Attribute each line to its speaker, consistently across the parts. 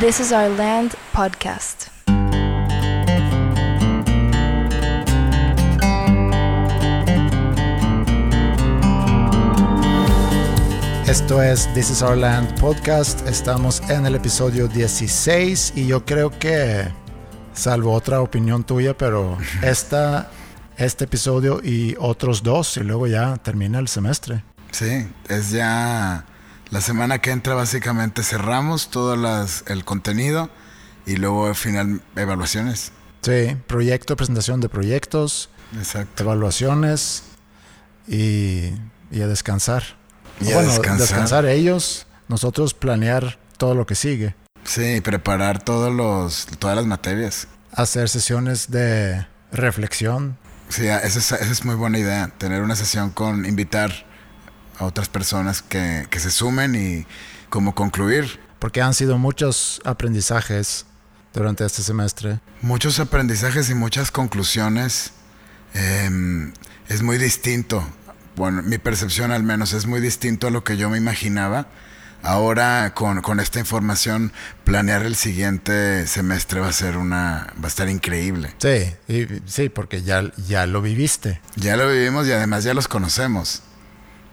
Speaker 1: This is Our Land podcast.
Speaker 2: Esto es This is Our Land podcast. Estamos en el episodio 16 y yo creo que, salvo otra opinión tuya, pero esta, este episodio y otros dos y luego ya termina el semestre.
Speaker 3: Sí, es ya la semana que entra básicamente cerramos todo las, el contenido y luego al final evaluaciones.
Speaker 2: Sí, proyecto, presentación de proyectos,
Speaker 3: Exacto.
Speaker 2: evaluaciones y, y a descansar.
Speaker 3: Y a
Speaker 2: bueno,
Speaker 3: descansar.
Speaker 2: descansar ellos, nosotros planear todo lo que sigue.
Speaker 3: Sí, preparar todos los, todas las materias.
Speaker 2: Hacer sesiones de reflexión.
Speaker 3: Sí, esa es, esa es muy buena idea, tener una sesión con invitar a otras personas que, que se sumen y como concluir.
Speaker 2: Porque han sido muchos aprendizajes durante este semestre.
Speaker 3: Muchos aprendizajes y muchas conclusiones. Eh, es muy distinto. Bueno, mi percepción al menos es muy distinto a lo que yo me imaginaba. Ahora con, con esta información planear el siguiente semestre va a ser una va a estar increíble.
Speaker 2: Sí, y, sí, porque ya, ya lo viviste.
Speaker 3: Ya lo vivimos y además ya los conocemos.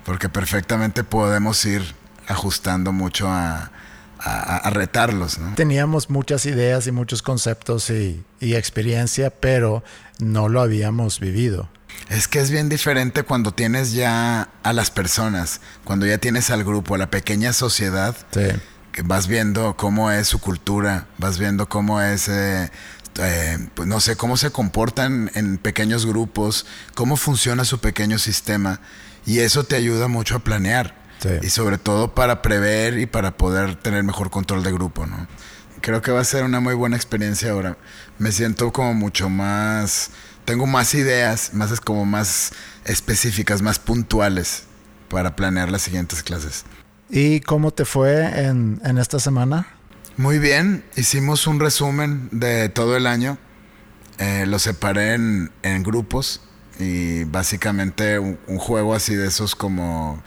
Speaker 3: Porque perfectamente podemos ir ajustando mucho a, a, a retarlos, ¿no?
Speaker 2: Teníamos muchas ideas y muchos conceptos y, y experiencia, pero no lo habíamos vivido.
Speaker 3: Es que es bien diferente cuando tienes ya a las personas, cuando ya tienes al grupo, a la pequeña sociedad,
Speaker 2: Sí.
Speaker 3: que vas viendo cómo es su cultura, vas viendo cómo es, eh, eh, pues no sé, cómo se comportan en pequeños grupos, cómo funciona su pequeño sistema, y eso te ayuda mucho a planear,
Speaker 2: Sí.
Speaker 3: y sobre todo para prever y para poder tener mejor control de grupo, ¿no? Creo que va a ser una muy buena experiencia ahora. Me siento como mucho más, tengo más ideas, más es como más específicas, más puntuales para planear las siguientes clases.
Speaker 2: ¿Y cómo te fue en, en esta semana?
Speaker 3: Muy bien, hicimos un resumen de todo el año. Eh, lo separé en, en grupos y básicamente un, un juego así de esos como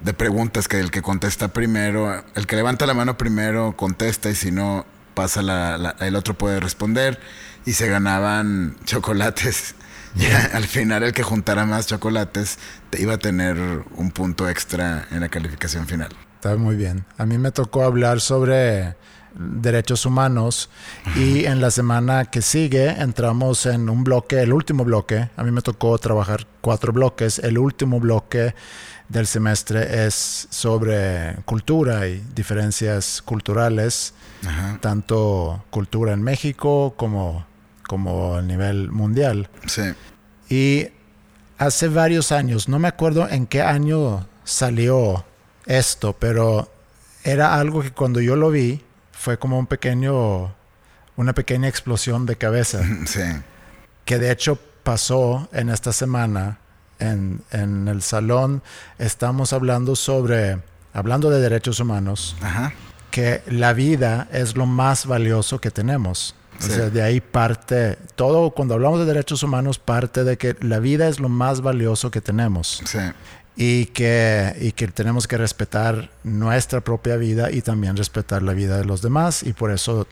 Speaker 3: de preguntas que el que contesta primero, el que levanta la mano primero contesta y si no pasa la, la- el otro puede responder y se ganaban chocolates. Ya al final el que juntara más chocolates te iba a tener un punto extra en la calificación final.
Speaker 2: Está muy bien. A mí me tocó hablar sobre derechos humanos y en la semana que sigue entramos en un bloque, el último bloque. A mí me tocó trabajar cuatro bloques. El último bloque del semestre es sobre cultura y diferencias culturales,
Speaker 3: Ajá.
Speaker 2: tanto cultura en México como, como a nivel mundial.
Speaker 3: Sí.
Speaker 2: Y hace varios años, no me acuerdo en qué año salió esto, pero era algo que cuando yo lo vi fue como un pequeño, una pequeña explosión de cabeza,
Speaker 3: Sí.
Speaker 2: que de hecho pasó en esta semana en, en el salón. Estamos hablando sobre, hablando de derechos humanos,
Speaker 3: Ajá.
Speaker 2: que la vida es lo más valioso que tenemos. O
Speaker 3: Sí.
Speaker 2: sea, de ahí parte, todo cuando hablamos de derechos humanos parte de que la vida es lo más valioso que tenemos
Speaker 3: Sí.
Speaker 2: Y que, y que tenemos que respetar nuestra propia vida y también respetar la vida de los demás y por eso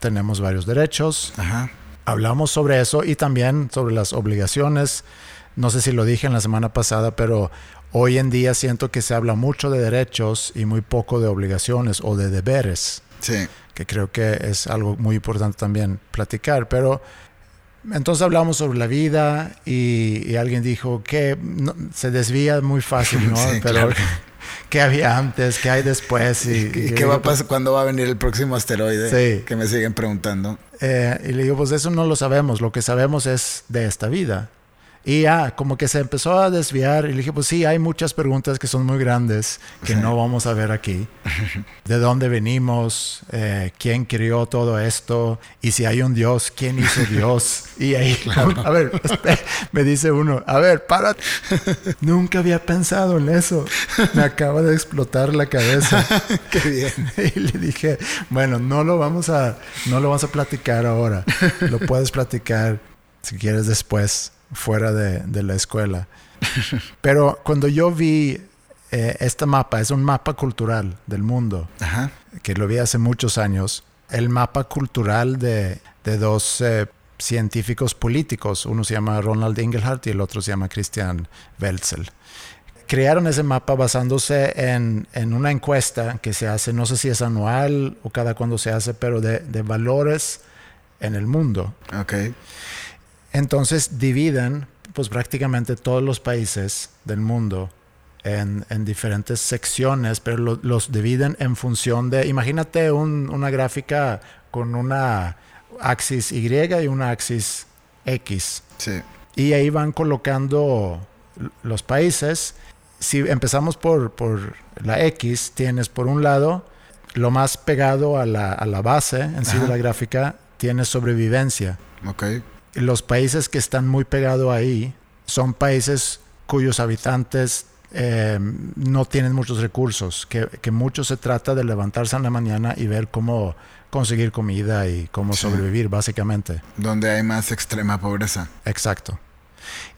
Speaker 2: tenemos varios derechos.
Speaker 3: Ajá.
Speaker 2: Hablamos sobre eso y también sobre las obligaciones. No sé si lo dije en la semana pasada, pero hoy en día siento que se habla mucho de derechos y muy poco de obligaciones o de deberes,
Speaker 3: Sí.
Speaker 2: que creo que es algo muy importante también platicar. Pero entonces hablamos sobre la vida y, y alguien dijo que no- se desvía muy fácil, ¿no?
Speaker 3: Sí,
Speaker 2: pero
Speaker 3: claro.
Speaker 2: ¿qué había antes? ¿Qué hay después? Y,
Speaker 3: ¿Y
Speaker 2: y
Speaker 3: qué va a
Speaker 2: pues,
Speaker 3: pasar? ¿Cuándo va a venir el próximo asteroide?
Speaker 2: Sí.
Speaker 3: Que me siguen preguntando.
Speaker 2: Eh, y le digo, pues eso no lo sabemos, lo que sabemos es de esta vida. Y ya, como que se empezó a desviar y le dije, pues sí, hay muchas preguntas que son muy grandes que
Speaker 3: Sí.
Speaker 2: no vamos a ver aquí. ¿De dónde venimos? Eh, ¿Quién creó todo esto? Y si hay un Dios, ¿quién hizo Dios? Y ahí, a ver, me dice uno, a ver, para. Nunca había pensado en eso. Me acaba de explotar la cabeza.
Speaker 3: Qué bien.
Speaker 2: Y le dije, bueno, no lo vamos a, no lo vamos a platicar ahora. Lo puedes platicar si quieres después, fuera de, de la escuela. Pero cuando yo vi eh, este mapa, es un mapa cultural del mundo,
Speaker 3: Ajá.
Speaker 2: que lo vi hace muchos años, el mapa cultural de, de dos eh, científicos políticos. Uno se llama Ronald Ingelhardt y el otro se llama Christian Welzel. Crearon ese mapa basándose en, en una encuesta que se hace, no sé si es anual o cada cuando se hace, pero de, de valores en el mundo.
Speaker 3: Ok.
Speaker 2: Entonces dividen pues prácticamente todos los países del mundo en, en diferentes secciones, pero lo- los dividen en función de, imagínate un- una gráfica con una axis Y y una axis X.
Speaker 3: Sí.
Speaker 2: Y ahí van colocando los países. Si empezamos por, por la X, tienes por un lado lo más pegado a la, a la base en sí de la gráfica, tienes sobrevivencia.
Speaker 3: Ok.
Speaker 2: Los países que están muy pegados ahí son países cuyos habitantes eh, no tienen muchos recursos, que, que mucho se trata de levantarse en la mañana y ver cómo conseguir comida y cómo
Speaker 3: Sí.
Speaker 2: sobrevivir, básicamente.
Speaker 3: Donde hay más extrema pobreza.
Speaker 2: Exacto.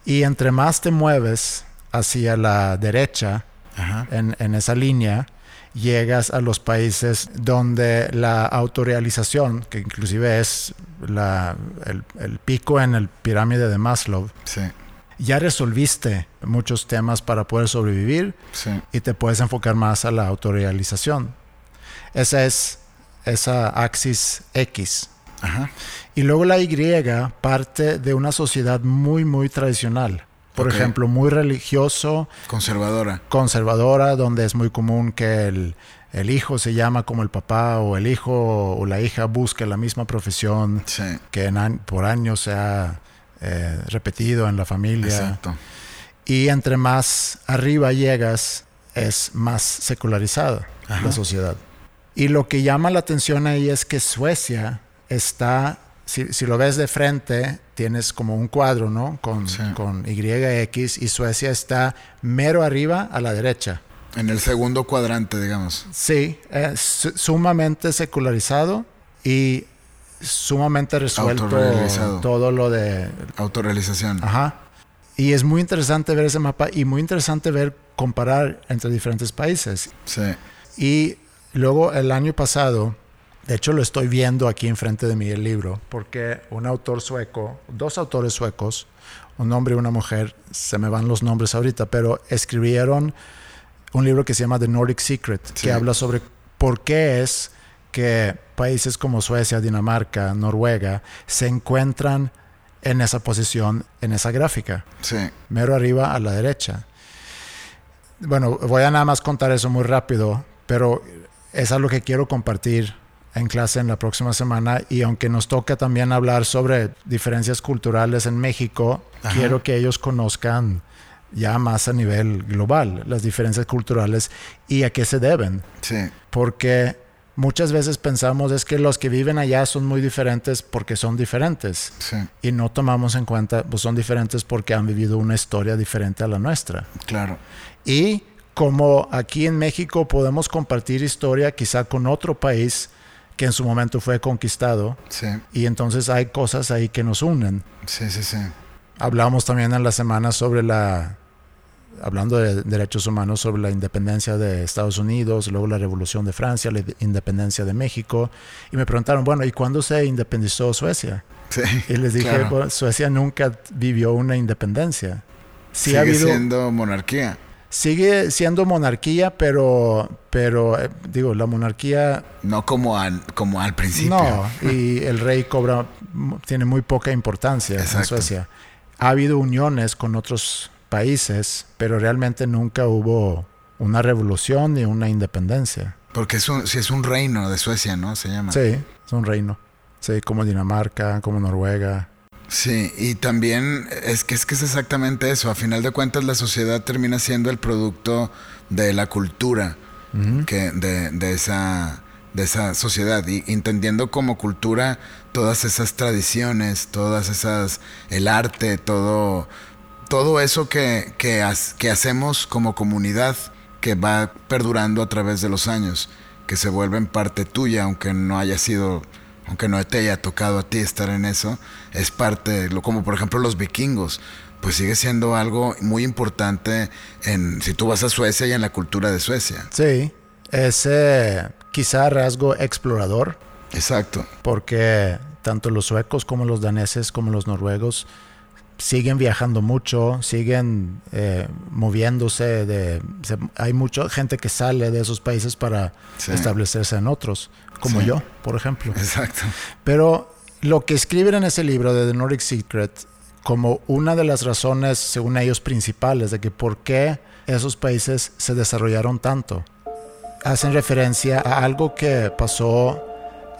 Speaker 2: Y entre más te mueves hacia la derecha,
Speaker 3: Ajá.
Speaker 2: en, en esa línea, llegas a los países donde la autorrealización, que inclusive es la- el, el pico en el pirámide de Maslow,
Speaker 3: Sí.
Speaker 2: ya resolviste muchos temas para poder sobrevivir
Speaker 3: Sí.
Speaker 2: y te puedes enfocar más a la autorrealización. Esa es esa axis X.
Speaker 3: Ajá.
Speaker 2: Y luego la Y parte de una sociedad muy, muy tradicional. Por
Speaker 3: Ok.
Speaker 2: ejemplo, muy religioso,
Speaker 3: Conservadora.
Speaker 2: conservadora, donde es muy común que el, el hijo se llama como el papá o el hijo o la hija busque la misma profesión
Speaker 3: Sí.
Speaker 2: que en por años se ha eh, repetido en la familia.
Speaker 3: Exacto.
Speaker 2: Y entre más arriba llegas, es más secularizada
Speaker 3: Ajá.
Speaker 2: la sociedad. Y lo que llama la atención ahí es que Suecia está, si, si lo ves de frente, tienes como un cuadro, ¿no? Con,
Speaker 3: Sí.
Speaker 2: con YX y Suecia está mero arriba a la derecha.
Speaker 3: En el segundo cuadrante, digamos.
Speaker 2: Sí, es su- sumamente secularizado y sumamente resuelto todo lo de
Speaker 3: Autorrealización.
Speaker 2: Ajá. Y es muy interesante ver ese mapa y muy interesante ver comparar entre diferentes países.
Speaker 3: Sí.
Speaker 2: Y luego el año pasado, de hecho lo estoy viendo aquí enfrente de mí el libro, porque un autor sueco, dos autores suecos, un hombre y una mujer, se me van los nombres ahorita, pero escribieron un libro que se llama The Nordic Secret,
Speaker 3: Sí.
Speaker 2: que habla sobre por qué es que países como Suecia, Dinamarca, Noruega se encuentran en esa posición, en esa gráfica
Speaker 3: Sí.
Speaker 2: mero arriba a la derecha. Bueno, voy a nada más contar eso muy rápido, pero es algo que quiero compartir en clase en la próxima semana y aunque nos toca también hablar sobre diferencias culturales en México,
Speaker 3: Ajá.
Speaker 2: quiero que ellos conozcan ya más a nivel global las diferencias culturales y a qué se deben,
Speaker 3: Sí.
Speaker 2: porque muchas veces pensamos es que los que viven allá son muy diferentes porque son diferentes
Speaker 3: Sí.
Speaker 2: y no tomamos en cuenta, pues son diferentes porque han vivido una historia diferente a la nuestra.
Speaker 3: Claro.
Speaker 2: Y como aquí en México podemos compartir historia quizá con otro país que en su momento fue conquistado
Speaker 3: Sí.
Speaker 2: y entonces hay cosas ahí que nos unen.
Speaker 3: Sí, sí, sí.
Speaker 2: Hablamos también en la semana sobre la, hablando de derechos humanos, sobre la independencia de Estados Unidos, luego la revolución de Francia, la independencia de México y me preguntaron, bueno, ¿y cuándo se independizó Suecia?
Speaker 3: Sí.
Speaker 2: Y les dije,
Speaker 3: Claro.
Speaker 2: "Bueno, Suecia nunca vivió una independencia. Sí
Speaker 3: Sigue
Speaker 2: ha habido,
Speaker 3: siendo monarquía.
Speaker 2: Sigue siendo monarquía, pero, pero eh, digo, la monarquía
Speaker 3: No como al, como al principio.
Speaker 2: no, y el rey cobra, tiene muy poca importancia en. Suecia. Ha habido uniones con otros países, pero realmente nunca hubo una revolución ni una independencia.
Speaker 3: Porque es un, sí es un reino de Suecia, ¿no? Se llama.
Speaker 2: Sí, es un reino. Sí, como Dinamarca, como Noruega.
Speaker 3: Sí, y también es que, es que es exactamente eso. A final de cuentas, la sociedad termina siendo el producto de la cultura que, de, de esa, de esa sociedad. Y entendiendo como cultura todas esas tradiciones, todas esas. el arte, todo. Todo eso que, que, has- que hacemos como comunidad que va perdurando a través de los años, que se vuelven parte tuya, aunque no haya sido aunque no te haya tocado a ti estar en eso, es parte, lo, como por ejemplo los vikingos, pues sigue siendo algo muy importante en, si tú vas a Suecia y en la cultura de Suecia.
Speaker 2: Sí, ese quizá rasgo explorador
Speaker 3: Exacto.
Speaker 2: Porque tanto los suecos como los daneses como los noruegos siguen viajando mucho, siguen eh, moviéndose. De, se- hay mucha gente que sale de esos países para
Speaker 3: Sí.
Speaker 2: establecerse en otros, como
Speaker 3: Sí.
Speaker 2: yo, por ejemplo.
Speaker 3: Exacto.
Speaker 2: Pero lo que escriben en ese libro de The Nordic Secret, como una de las razones, según ellos, principales de que por qué esos países se desarrollaron tanto, hacen referencia a algo que pasó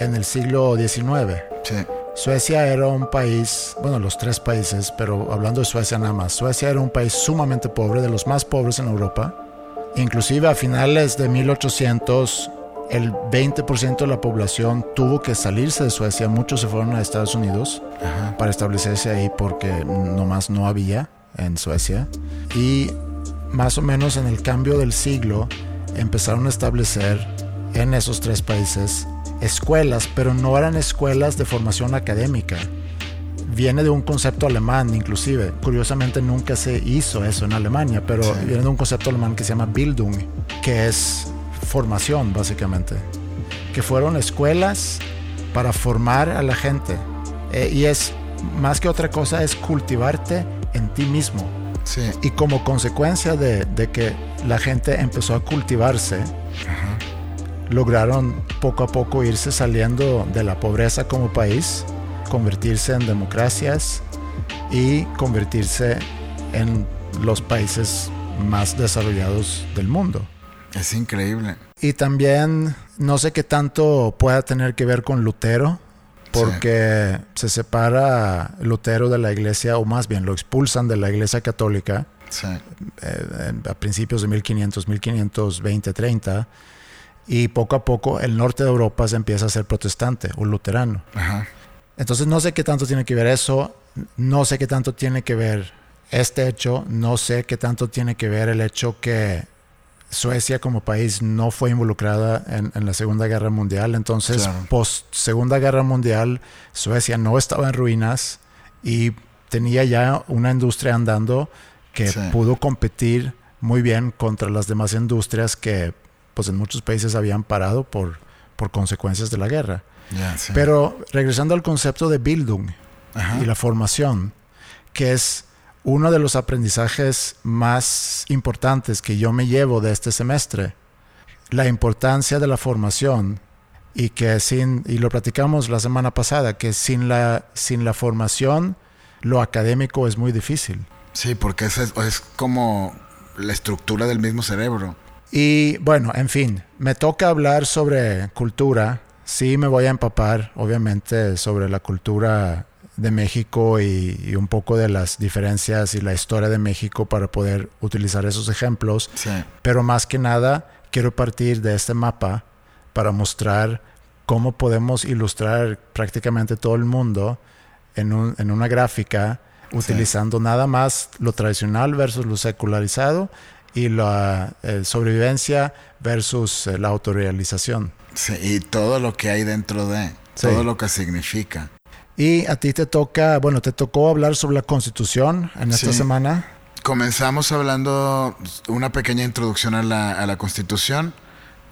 Speaker 2: en el siglo XIX.
Speaker 3: Sí.
Speaker 2: Suecia era un país, bueno, los tres países, pero hablando de Suecia nada más, Suecia era un país sumamente pobre, de los más pobres en Europa. Inclusive a finales de 1800, el 20% de la población tuvo que salirse de Suecia, muchos se fueron a Estados Unidos
Speaker 3: Ajá.
Speaker 2: para establecerse ahí porque nomás no había en Suecia. Y más o menos en el cambio del siglo empezaron a establecer en esos tres países escuelas, pero no eran escuelas de formación académica. Viene de un concepto alemán, inclusive. Curiosamente nunca se hizo eso en Alemania, pero
Speaker 3: Sí.
Speaker 2: viene de un concepto alemán que se llama Bildung, que es formación, básicamente. Que fueron escuelas para formar a la gente. Eh, y es, más que otra cosa, es cultivarte en ti mismo.
Speaker 3: Sí.
Speaker 2: Y como consecuencia de, de que la gente empezó a cultivarse,
Speaker 3: Ajá.
Speaker 2: Lograron poco a poco irse saliendo de la pobreza como país, convertirse en democracias y convertirse en los países más desarrollados del mundo.
Speaker 3: Es increíble.
Speaker 2: Y también no sé qué tanto pueda tener que ver con Lutero, porque se separa Lutero de la iglesia, o más bien lo expulsan de la iglesia católica
Speaker 3: Sí.
Speaker 2: eh, a principios de 1500, 1520, 30, y poco a poco el norte de Europa se empieza a ser protestante o luterano.
Speaker 3: Ajá.
Speaker 2: Entonces no sé qué tanto tiene que ver eso, no sé qué tanto tiene que ver este hecho, no sé qué tanto tiene que ver el hecho que Suecia como país no fue involucrada en, en la Segunda Guerra Mundial. Entonces,
Speaker 3: Claro.
Speaker 2: post Segunda Guerra Mundial, Suecia no estaba en ruinas y tenía ya una industria andando que
Speaker 3: Sí.
Speaker 2: pudo competir muy bien contra las demás industrias que pues en muchos países habían parado por, por consecuencias de la guerra.
Speaker 3: Ya, sí.
Speaker 2: Pero regresando al concepto de Bildung
Speaker 3: Ajá.
Speaker 2: y la formación, que es uno de los aprendizajes más importantes que yo me llevo de este semestre, la importancia de la formación y que sin, y lo platicamos la semana pasada, que sin la, sin la formación lo académico es muy difícil.
Speaker 3: Sí, porque es, es como la estructura del mismo cerebro.
Speaker 2: Y bueno, en fin, me toca hablar sobre cultura. Sí, me voy a empapar, obviamente, sobre la cultura de México y, y un poco de las diferencias y la historia de México para poder utilizar esos ejemplos.
Speaker 3: Sí.
Speaker 2: Pero más que nada, quiero partir de este mapa para mostrar cómo podemos ilustrar prácticamente todo el mundo en, un- en una gráfica utilizando nada más lo tradicional versus lo secularizado y la eh, sobrevivencia versus eh, la autorrealización.
Speaker 3: Sí, y todo lo que hay dentro de,
Speaker 2: Sí.
Speaker 3: todo lo que significa.
Speaker 2: Y a ti te toca, bueno, te tocó hablar sobre la constitución en esta
Speaker 3: Sí.
Speaker 2: semana.
Speaker 3: Comenzamos hablando una pequeña introducción a la, a la Constitución,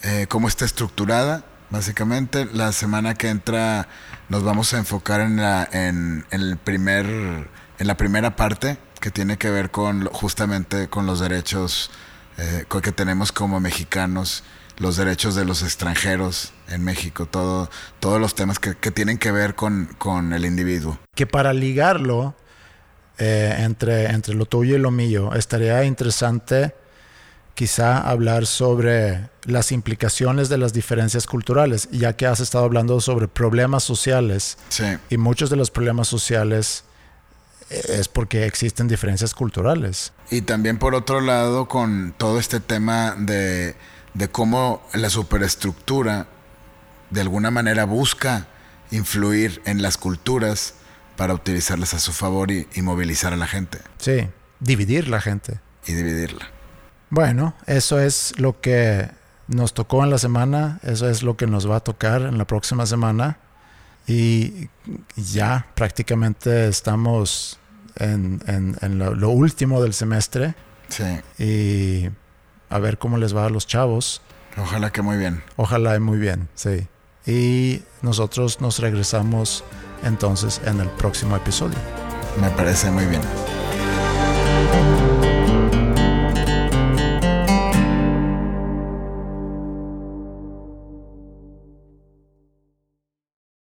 Speaker 3: eh, cómo está estructurada, básicamente. La semana que entra nos vamos a enfocar en la, en, en el primer, en la primera parte, que tiene que ver con justamente con los derechos eh, que tenemos como mexicanos, los derechos de los extranjeros en México, todo, todos los temas que, que tienen que ver con, con el individuo.
Speaker 2: que para ligarlo eh, entre, entre lo tuyo y lo mío, estaría interesante quizá hablar sobre las implicaciones de las diferencias culturales, ya que has estado hablando sobre problemas sociales
Speaker 3: Sí.
Speaker 2: y muchos de los problemas sociales es porque existen diferencias culturales.
Speaker 3: Y también por otro lado con todo este tema de, de cómo la superestructura de alguna manera busca influir en las culturas para utilizarlas a su favor y, y movilizar a la gente
Speaker 2: Sí, dividir la gente.
Speaker 3: y dividirla.
Speaker 2: Bueno, eso es lo que nos tocó en la semana, eso es lo que nos va a tocar en la próxima semana y ya prácticamente estamos en, en- en lo, lo último del semestre
Speaker 3: Sí,
Speaker 2: y a ver cómo les va a los chavos.
Speaker 3: ojalá que muy bien.
Speaker 2: Ojalá y muy bien, sí. y nosotros nos regresamos entonces en el próximo episodio.
Speaker 3: Me parece muy bien.